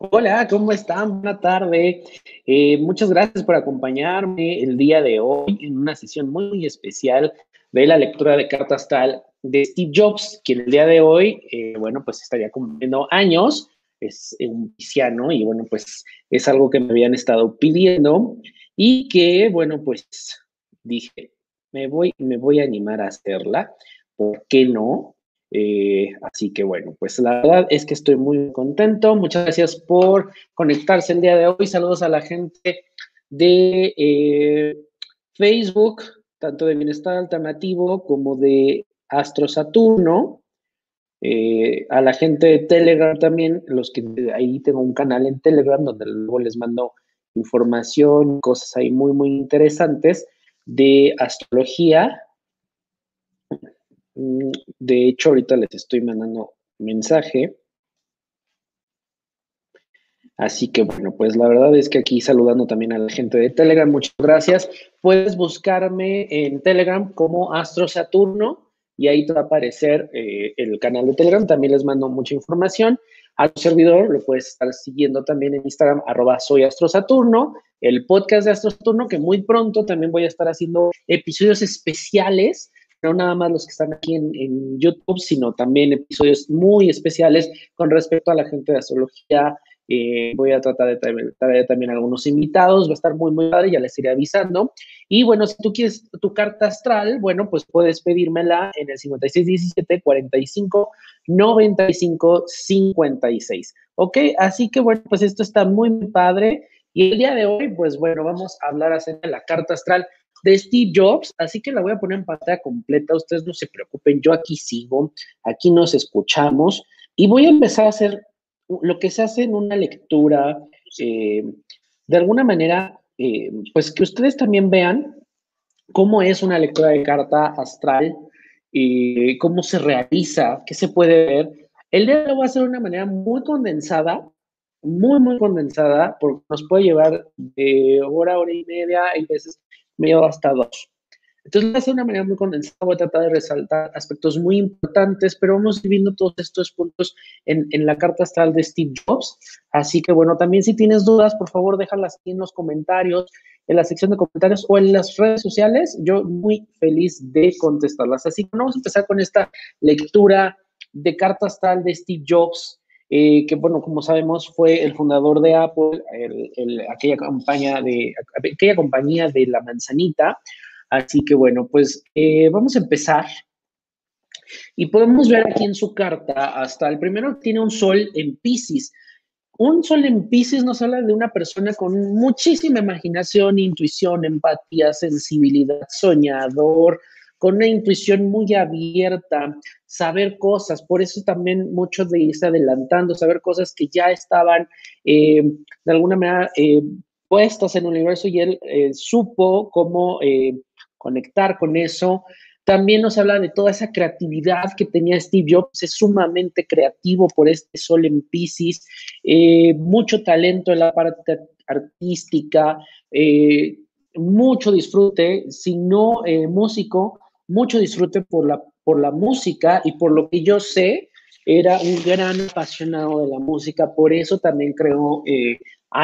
Hola, ¿cómo están? Buena tarde. Eh, muchas gracias por acompañarme el día de hoy en una sesión muy especial de la lectura de carta astral de Steve Jobs, quien el día de hoy, eh, bueno, pues estaría cumpliendo años, es un pisciano y bueno, pues es algo que me habían estado pidiendo y que, bueno, pues dije, me voy, me voy a animar a hacerla, ¿por qué no? Eh, así que bueno, pues la verdad es que estoy muy contento. Muchas gracias por conectarse el día de hoy. Saludos a la gente de eh, Facebook, tanto de Bienestar Alternativo como de Astro Saturno. Eh, a la gente de Telegram también, los que ahí tengo un canal en Telegram donde luego les mando información, cosas ahí muy, muy interesantes de astrología de hecho, ahorita les estoy mandando mensaje. Así que bueno, pues la verdad es que aquí saludando también a la gente de Telegram, muchas gracias. Puedes buscarme en Telegram como Astro Saturno y ahí te va a aparecer eh, el canal de Telegram. También les mando mucha información. A tu servidor lo puedes estar siguiendo también en Instagram, arroba soy Astro Saturno, el podcast de Astro Saturno, que muy pronto también voy a estar haciendo episodios especiales no nada más los que están aquí en, YouTube, sino también episodios muy especiales con respecto a la gente de astrología. Eh, voy a tratar de traer, también algunos invitados, va a estar muy, muy padre, ya les iré avisando. Y bueno, si tú quieres tu carta astral, bueno, pues puedes pedírmela en el 5617 45 95 56. ¿Ok? Así que bueno, pues esto está muy padre. Y el día de hoy, pues bueno, vamos a hablar acerca de la carta astral de Steve Jobs, así que la voy a poner en pantalla completa, ustedes no se preocupen, yo aquí sigo, aquí nos escuchamos y voy a empezar a hacer lo que se hace en una lectura, eh, de alguna manera, eh, pues que ustedes también vean cómo es una lectura de carta astral, y cómo se realiza, qué se puede ver. El día hoy va a ser de una manera muy condensada, muy, muy condensada, porque nos puede llevar de hora, hora y media, y veces me lleva hasta dos. Entonces, de una manera muy condensada, voy a tratar de resaltar aspectos muy importantes, pero vamos viendo todos estos puntos en, en, la carta astral de Steve Jobs. Así que, bueno, también si tienes dudas, por favor, déjalas aquí en los comentarios, en la sección de comentarios o en las redes sociales. Yo muy feliz de contestarlas. Así que vamos a empezar con esta lectura de carta astral de Steve Jobs eh, que bueno, como sabemos, fue el fundador de Apple, aquella, campaña de, aquella compañía de la manzanita. Así que bueno, pues eh, vamos a empezar. Y podemos ver aquí en su carta, hasta el primero tiene un sol en Pisces. Un sol en Pisces nos habla de una persona con muchísima imaginación, intuición, empatía, sensibilidad, soñador, con una intuición muy abierta, saber cosas, por eso también muchos de irse adelantando, saber cosas que ya estaban eh, de alguna manera eh, puestas en el universo y él eh, supo cómo conectar con eso. También nos habla de toda esa creatividad que tenía Steve Jobs, es sumamente creativo por este sol en Pisces, mucho talento en la parte artística, mucho disfrute, si no músico, mucho disfrute por la, por la música y por lo que yo sé, era un gran apasionado de la música, por eso también creó eh,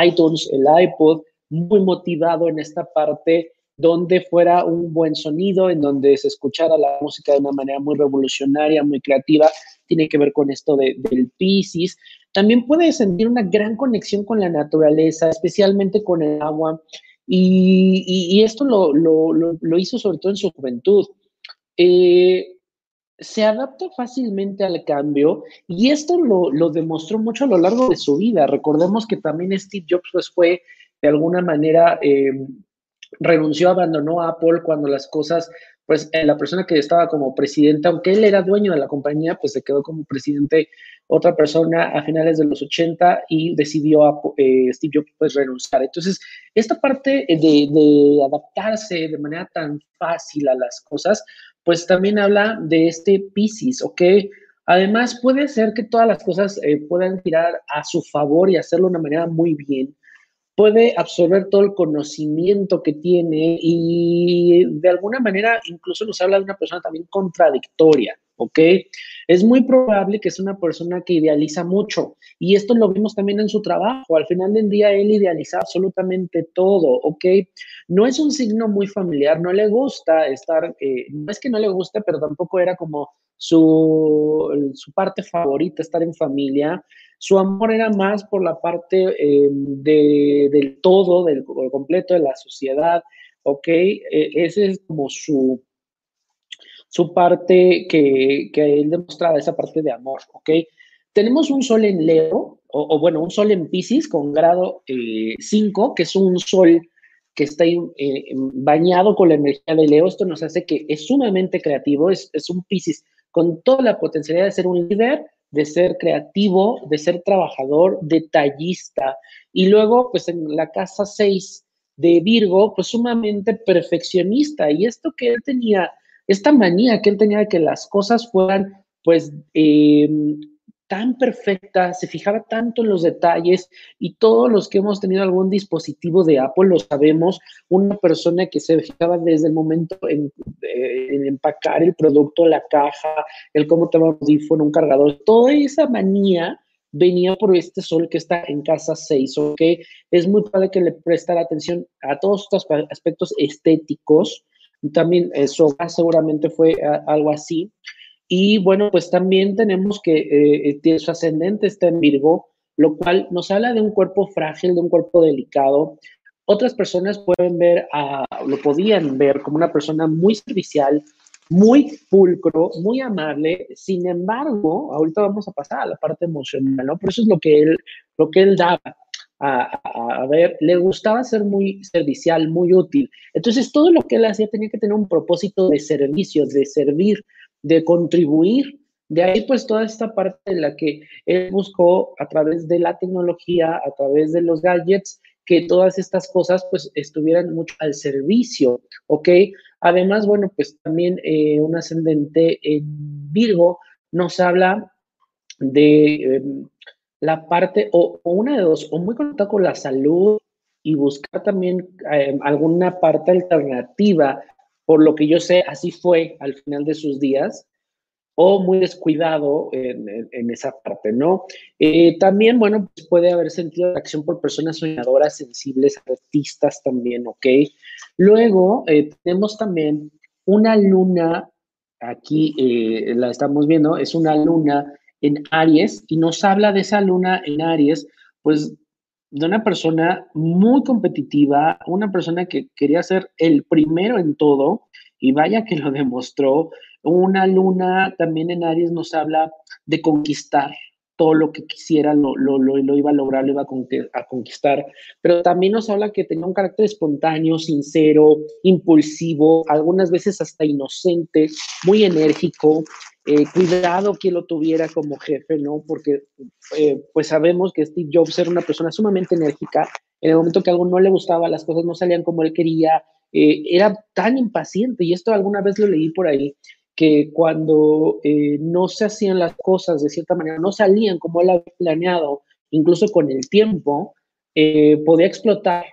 iTunes, el iPod, muy motivado en esta parte donde fuera un buen sonido, en donde se escuchara la música de una manera muy revolucionaria, muy creativa, tiene que ver con esto de, del Pisces. También puede sentir una gran conexión con la naturaleza, especialmente con el agua, y, esto lo, lo, hizo sobre todo en su juventud. Eh, se adapta fácilmente al cambio y esto lo, demostró mucho a lo largo de su vida. Recordemos que también Steve Jobs pues, fue de alguna manera, eh, renunció, abandonó Apple cuando las cosas, pues eh, la persona que estaba como presidente, aunque él era dueño de la compañía, pues se quedó como presidente otra persona a finales de los 80 y decidió Steve Jobs pues renunciar. Entonces, esta parte de adaptarse de manera tan fácil a las cosas, pues también habla de este Pisces, ¿ok? Además, puede ser que todas las cosas eh, puedan tirar a su favor y hacerlo de una manera muy bien. Puede absorber todo el conocimiento que tiene y de alguna manera incluso nos habla de una persona también contradictoria, ¿ok? es muy probable que es una persona que idealiza mucho. Y esto lo vimos también en su trabajo. Al final del día, él idealiza absolutamente todo, ¿ok? No es un signo muy familiar, no le gusta estar, eh, no es que no le guste, pero tampoco era como su, su parte favorita, estar en familia. Su amor era más por la parte eh, de, del todo, del, completo de la sociedad, ¿ok? E, ese es como su, su parte que, que, él demostraba, esa parte de amor, ¿ok? Tenemos un sol en Leo, o, bueno, un sol en Pisces con grado 5, eh, que es un sol que está eh, bañado con la energía de Leo. Esto nos hace que es sumamente creativo, es, es un Pisces con toda la potencialidad de ser un líder, de ser creativo, de ser trabajador, detallista. Y luego, pues en la casa 6 de Virgo, pues sumamente perfeccionista. Y esto que él tenía, esta manía que él tenía de que las cosas fueran, pues, eh, tan perfecta, se fijaba tanto en los detalles y todos los que hemos tenido algún dispositivo de Apple lo sabemos, una persona que se fijaba desde el momento en, empacar el producto, la caja, el cómo te va un audífono, un cargador, toda esa manía venía por este sol que está en casa 6, ¿ok? Es muy padre que le prestara atención a todos estos aspectos estéticos. También eso seguramente fue algo así. Y bueno, pues también tenemos que eh, eh su ascendente está en Virgo, lo cual nos habla de un cuerpo frágil, de un cuerpo delicado. Otras personas pueden ver, a, lo podían ver como una persona muy servicial, muy pulcro, muy amable. Sin embargo, ahorita vamos a pasar a la parte emocional, ¿no? Por eso es lo que él, lo que él daba. A, ver, le gustaba ser muy servicial, muy útil. Entonces, todo lo que él hacía tenía que tener un propósito de servicio, de servir, de contribuir. De ahí pues toda esta parte en la que él buscó a través de la tecnología, a través de los gadgets, que todas estas cosas pues estuvieran mucho al servicio, ¿ok? Además, bueno, pues también eh, un ascendente en Virgo nos habla de em, la parte, o, una de dos, o muy conectado con la salud y buscar también em, alguna parte alternativa por lo que yo sé, así fue al final de sus días, o muy descuidado en, esa parte, ¿no? Eh, también, bueno, pues puede haber sentido de acción por personas soñadoras, sensibles, artistas también, ¿ok? Luego eh, tenemos también una luna, aquí eh, la estamos viendo, es una luna en Aries y nos habla de esa luna en Aries, pues de una persona muy competitiva, una persona que quería ser el primero en todo, y vaya que lo demostró. Una luna también en Aries nos habla de conquistar, todo lo que quisiera lo, lo, lo, iba a lograr, lo iba a conquistar, pero también nos habla que tenía un carácter espontáneo, sincero, impulsivo, algunas veces hasta inocente, muy enérgico, eh, cuidado que lo tuviera como jefe, ¿no? Porque eh, pues sabemos que Steve Jobs era una persona sumamente enérgica, en el momento que algo no le gustaba, las cosas no salían como él quería, eh, era tan impaciente, y esto alguna vez lo leí por ahí, que cuando no se hacían las cosas de cierta manera, no salían como él había planeado, incluso con el tiempo, podía explotar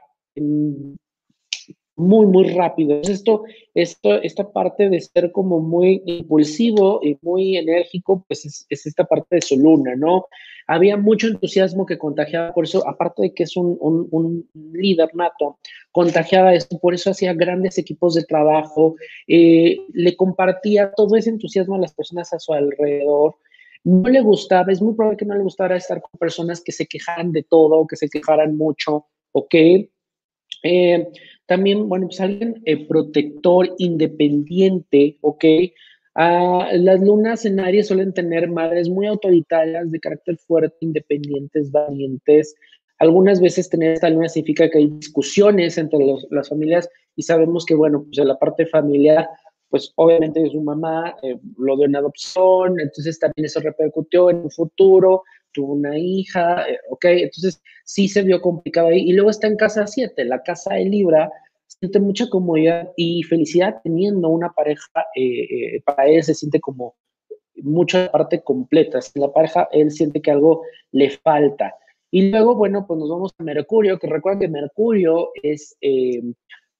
muy, muy rápido. Esto, esto, esta parte de ser como muy impulsivo y muy enérgico, pues es, esta parte de su luna, ¿no? Había mucho entusiasmo que contagiaba, por eso, aparte de que es un, un, líder nato, contagiaba esto, por eso hacía grandes equipos de trabajo, eh, le compartía todo ese entusiasmo a las personas a su alrededor. No le gustaba, es muy probable que no le gustara estar con personas que se quejaran de todo, que se quejaran mucho, ¿ok? Eh, también, bueno, pues alguien eh, protector, independiente, ¿ok? Ah, las lunas en Aries suelen tener madres muy autoritarias, de carácter fuerte, independientes, valientes. Algunas veces tener esta luna significa que hay discusiones entre las familias y sabemos que, bueno, pues en la parte familiar, pues obviamente su mamá eh, lo dio en adopción, entonces también eso repercutió en un futuro, tuvo una hija, eh, ok, entonces sí se vio complicado ahí. Y luego está en casa 7, la casa de Libra, siente mucha comodidad y felicidad teniendo una pareja, eh, eh, para él se siente como mucha parte completa. En la pareja él siente que algo le falta. Y luego, bueno, pues nos vamos a Mercurio, que recuerden que Mercurio es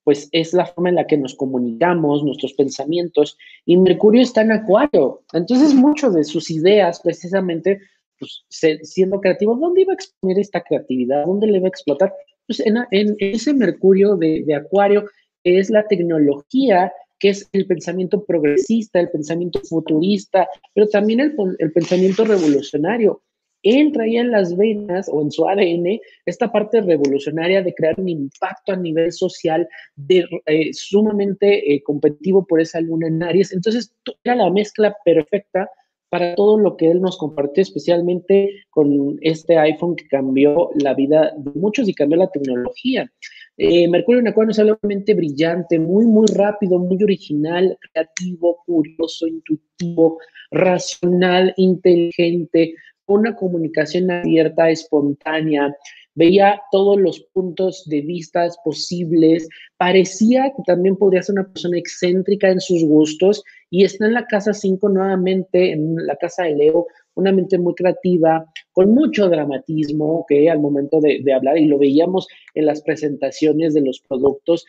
pues es la forma en la que nos comunicamos, nuestros pensamientos, y Mercurio está en Acuario. Entonces, muchas de sus ideas, precisamente, pues, siendo creativo, ¿dónde iba a exponer esta creatividad? ¿Dónde le va a explotar? Pues en, ese Mercurio de, Acuario es la tecnología que es el pensamiento progresista, el pensamiento futurista, pero también el, pensamiento revolucionario él traía en las venas o en su ADN esta parte revolucionaria de crear un impacto a nivel social eh, sumamente eh, competitivo por esa luna en Aries. Entonces, era la mezcla perfecta para todo lo que él nos compartió, especialmente con este iPhone que cambió la vida de muchos y cambió la tecnología. Eh, Mercurio en Acuario es altamente brillante, muy, muy rápido, muy original, creativo, curioso, intuitivo, racional, inteligente, una comunicación abierta, espontánea, veía todos los puntos de vista posibles, parecía que también podría ser una persona excéntrica en sus gustos y está en la casa 5 nuevamente, en la casa de Leo, una mente muy creativa, con mucho dramatismo, que al momento de, hablar, y lo veíamos en las presentaciones de los productos,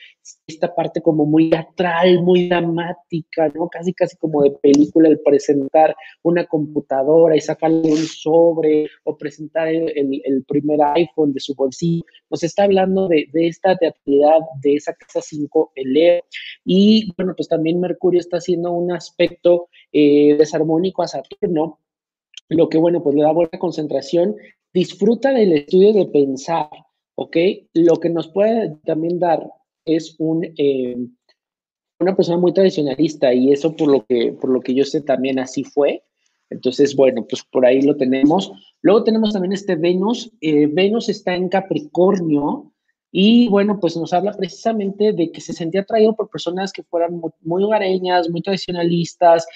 esta parte como muy teatral, muy dramática, ¿no? Casi, casi como de película, el presentar una computadora y sacarle un sobre o presentar el, primer iPhone de su bolsillo. Nos está hablando de, esta teatralidad, de esa casa 5, el Leo. Y bueno, pues también Mercurio está haciendo un aspecto eh, desarmónico a Saturno, lo que, bueno, pues le da buena concentración, disfruta del estudio de pensar, ¿ok? Lo que nos puede también dar es un, eh, una persona muy tradicionalista y eso por lo, que, por lo que yo sé también así fue. Entonces, bueno, pues por ahí lo tenemos. Luego tenemos también este Venus. Eh, Venus está en Capricornio y bueno, pues nos habla precisamente de que se sentía atraído por personas que fueran muy, muy hogareñas, muy tradicionalistas,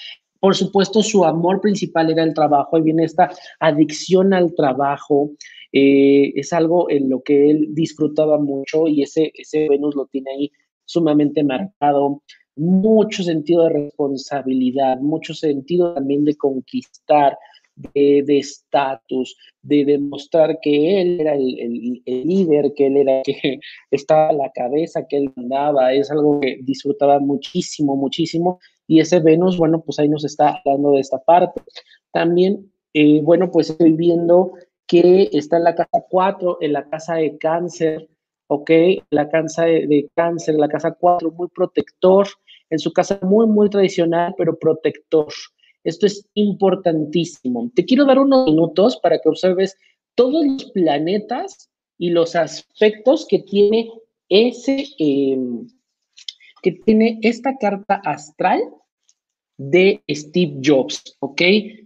por supuesto, su amor principal era el trabajo, y viene esta adicción al trabajo, eh, es algo en lo que él disfrutaba mucho y ese, ese Venus lo tiene ahí sumamente marcado, mucho sentido de responsabilidad, mucho sentido también de conquistar, de estatus, de, demostrar que él era el, el, líder, que él era que estaba a la cabeza, que él mandaba, es algo que disfrutaba muchísimo, muchísimo y ese Venus, bueno, pues ahí nos está hablando de esta parte. También, eh, bueno, pues estoy viendo que está en la casa 4, en la casa de cáncer, ¿ok? La casa de, cáncer, la casa 4, muy protector, en su casa muy, muy tradicional, pero protector. Esto es importantísimo. Te quiero dar unos minutos para que observes todos los planetas y los aspectos que tiene ese, em, que tiene esta carta astral de Steve Jobs, ¿ok?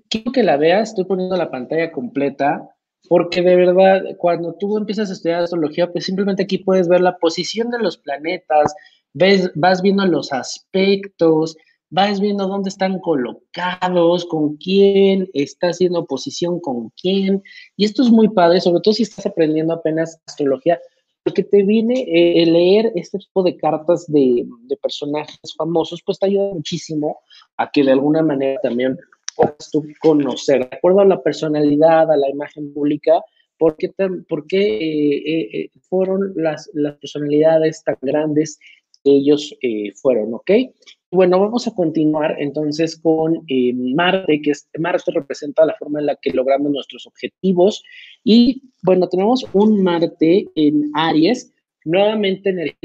Quiero que la veas, estoy poniendo la pantalla completa, porque de verdad, cuando tú empiezas a estudiar astrología, pues simplemente aquí puedes ver la posición de los planetas, ves, vas viendo los aspectos, vas viendo dónde están colocados, con quién está haciendo oposición con quién, y esto es muy padre, sobre todo si estás aprendiendo apenas astrología, porque te viene eh, leer este tipo de cartas de, personajes famosos, pues te ayuda muchísimo a que de alguna manera también puedas tú conocer, de acuerdo a la personalidad, a la imagen pública, por qué, por eh, eh, fueron las, las personalidades tan grandes ellos fueron, ¿ok? Bueno, vamos a continuar entonces con eh, Marte, que es, Marte representa la forma en la que logramos nuestros objetivos. Y bueno, tenemos un Marte en Aries, nuevamente eh,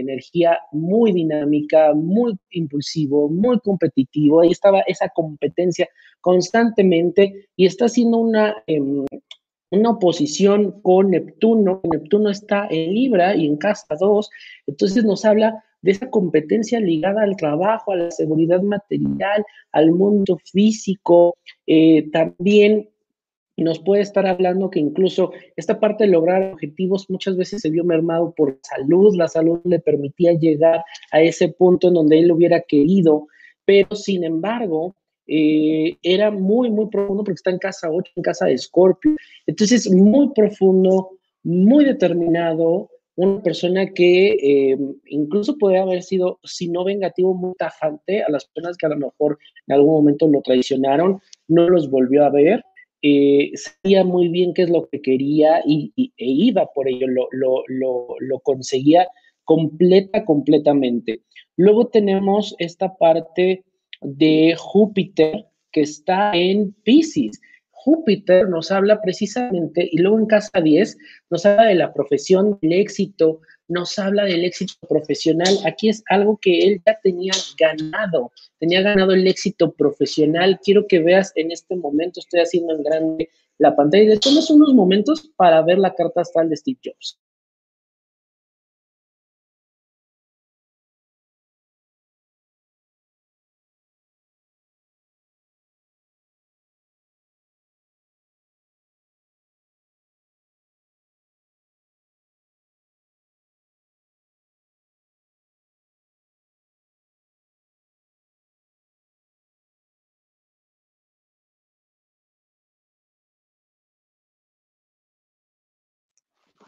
energía, muy dinámica, muy impulsivo, muy competitivo. Ahí estaba esa competencia constantemente y está haciendo una, em, una oposición con Neptuno. Neptuno está en Libra y en casa 2, entonces nos habla de esa competencia ligada al trabajo, a la seguridad material, al mundo físico. Eh, también nos puede estar hablando que incluso esta parte de lograr objetivos muchas veces se vio mermado por salud, la salud le permitía llegar a ese punto en donde él hubiera querido, pero sin embargo, eh, era muy, muy profundo porque está en casa 8, en casa de Scorpio. Entonces, muy profundo, muy determinado, una persona que eh, incluso puede haber sido, si no vengativo, muy tajante a las personas que a lo mejor en algún momento lo traicionaron, no los volvió a ver, eh, sabía muy bien qué es lo que quería y, e iba por ello, lo, lo, lo, lo, conseguía completa, completamente. Luego tenemos esta parte de Júpiter que está en Pisces. Júpiter nos habla precisamente, y luego en casa 10 nos habla de la profesión, del éxito, nos habla del éxito profesional. Aquí es algo que él ya tenía ganado, tenía ganado el éxito profesional. Quiero que veas en este momento, estoy haciendo en grande la pantalla. De todos unos momentos para ver la carta astral de Steve Jobs.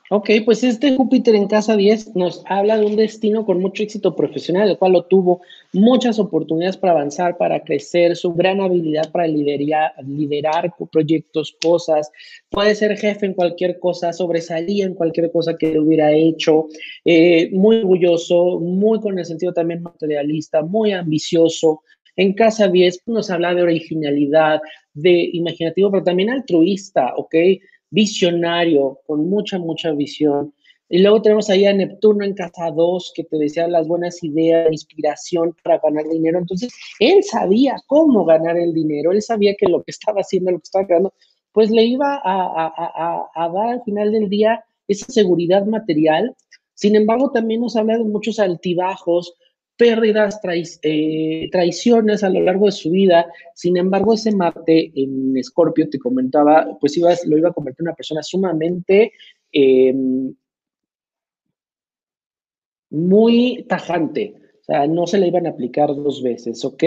Ok, pues este Júpiter en casa 10 nos habla de un destino con mucho éxito profesional, el cual lo tuvo muchas oportunidades para avanzar, para crecer, su gran habilidad para liderar, liderar proyectos, cosas, puede ser jefe en cualquier cosa, sobresalía en cualquier cosa que hubiera hecho, eh, muy orgulloso, muy con el sentido también materialista, muy ambicioso. En casa 10 nos habla de originalidad, de imaginativo, pero también altruista, ¿ok? Visionario, con mucha, mucha visión. Y luego tenemos ahí a Neptuno en casa 2, que te decía las buenas ideas, inspiración para ganar dinero. Entonces, él sabía cómo ganar el dinero, él sabía que lo que estaba haciendo, lo que estaba creando, pues le iba a, dar al final del día esa seguridad material. Sin embargo, también nos habla de muchos altibajos, pérdidas, eh, traiciones a lo largo de su vida. Sin embargo, ese Marte en Escorpio, te comentaba, pues iba, lo iba a convertir en una persona sumamente em, muy tajante. O sea, no se le iban a aplicar dos veces, ¿ok?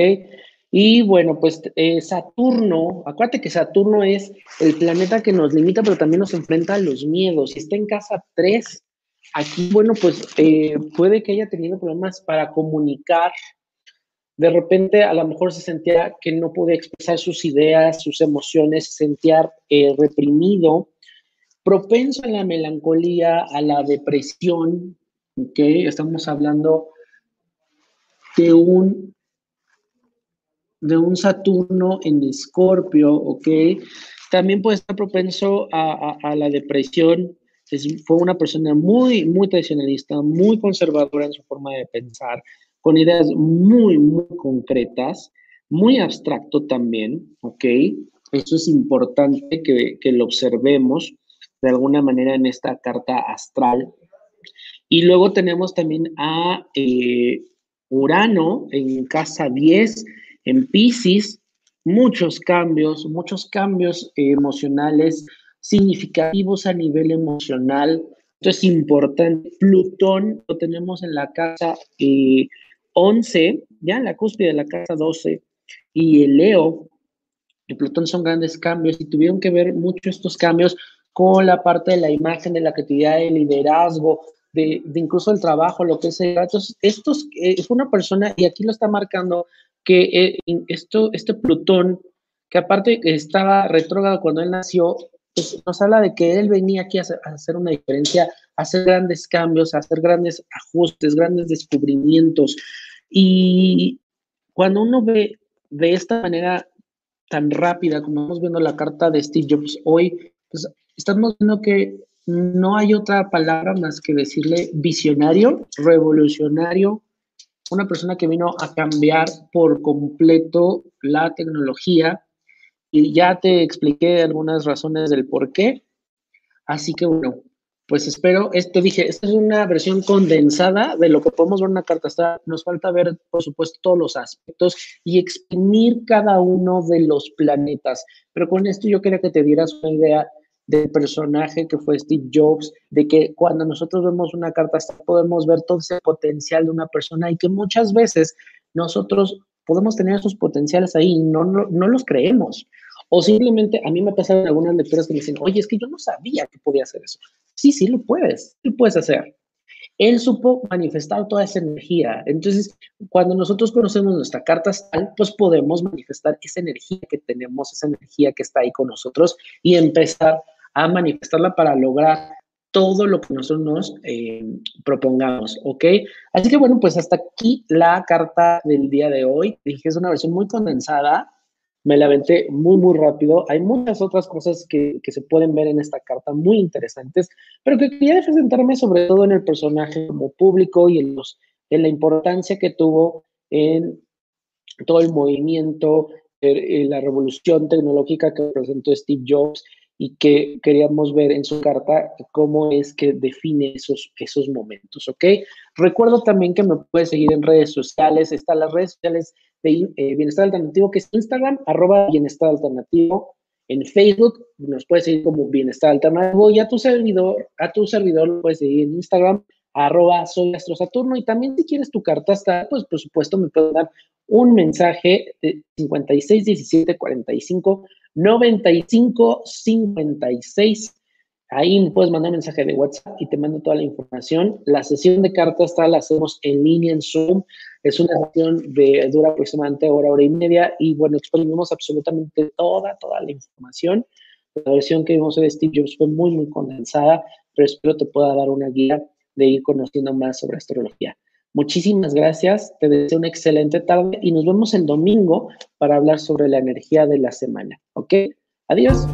Y bueno, pues eh, Saturno, acuérdate que Saturno es el planeta que nos limita, pero también nos enfrenta a los miedos. Y está en casa 3 Aquí, bueno, pues eh, puede que haya tenido problemas para comunicar. De repente, a lo mejor se sentía que no podía expresar sus ideas, sus emociones, se sentía eh, reprimido, propenso a la melancolía, a la depresión. ¿ok? Estamos hablando de un, de un Saturno en Escorpio, ¿ok? También puede estar propenso a la depresión, fue una persona muy, muy tradicionalista, muy conservadora en su forma de pensar, con ideas muy, muy concretas, muy abstracto también, ¿ok? Eso es importante que, que lo observemos de alguna manera en esta carta astral. Y luego tenemos también a eh, Urano en casa 10, en Pisces, muchos cambios, muchos cambios emocionales, significativos a nivel emocional. Esto es importante. Plutón lo tenemos en la casa 11, eh, ya en la cúspide de la casa 12, y el Leo, y Plutón son grandes cambios y tuvieron que ver mucho estos cambios con la parte de la imagen, de la creatividad, del liderazgo, de, incluso el trabajo, lo que sea. Entonces, estos, eh, es una persona, y aquí lo está marcando, que eh, esto, este Plutón, que aparte estaba retrógrado cuando él nació, nos habla de que él venía aquí a hacer, una diferencia, a hacer grandes cambios, a hacer grandes ajustes, grandes descubrimientos. Y cuando uno ve de esta manera tan rápida, como estamos viendo la carta de Steve Jobs hoy, pues estamos viendo que no hay otra palabra más que decirle visionario, revolucionario, una persona que vino a cambiar por completo la tecnología, y ya te expliqué algunas razones del por qué. Así que bueno, pues espero, te dije, esta es una versión condensada de lo que podemos ver en una carta astral. Nos falta ver, por supuesto, todos los aspectos y exprimir cada uno de los planetas. Pero con esto yo quería que te dieras una idea del personaje que fue Steve Jobs, de que cuando nosotros vemos una carta astral podemos ver todo ese potencial de una persona y que muchas veces nosotros podemos tener esos potenciales ahí y no, no, los creemos. O simplemente a mí me pasan algunas lecturas que me dicen, oye, es que yo no sabía que podía hacer eso. Sí, sí lo puedes, lo puedes hacer. Él supo manifestar toda esa energía. Entonces, cuando nosotros conocemos nuestra carta astral, pues podemos manifestar esa energía que tenemos, esa energía que está ahí con nosotros y empezar a manifestarla para lograr todo lo que nosotros nos eh, propongamos, ¿ok? Así que bueno, pues hasta aquí la carta del día de hoy. Dije es una versión muy condensada, me la aventé muy, muy rápido. Hay muchas otras cosas que, que, se pueden ver en esta carta muy interesantes, pero que quería presentarme sobre todo en el personaje como público y en, los, en la importancia que tuvo en todo el movimiento, la revolución tecnológica que presentó Steve Jobs y que queríamos ver en su carta cómo es que define esos, esos momentos, ¿ok? Recuerdo también que me puedes seguir en redes sociales, están las redes sociales de eh, Bienestar Alternativo, que es Instagram, arroba Bienestar Alternativo, en Facebook nos puedes seguir como Bienestar Alternativo y a tu servidor, a tu servidor lo puedes seguir en Instagram, arroba soy Saturno y también si quieres tu carta hasta, pues por supuesto me puedes dar un mensaje de 56 17 45 95 56. Ahí puedes mandar un mensaje de WhatsApp y te mando toda la información. La sesión de cartas la hacemos en línea en Zoom. Es una sesión de dura aproximadamente hora, hora y media y bueno, exprimimos absolutamente toda, toda la información. La versión que vimos de Steve Jobs fue muy, muy condensada, pero espero te pueda dar una guía de ir conociendo más sobre astrología. Muchísimas gracias, te deseo una excelente tarde y nos vemos el domingo para hablar sobre la energía de la semana. ¿Ok? Adiós.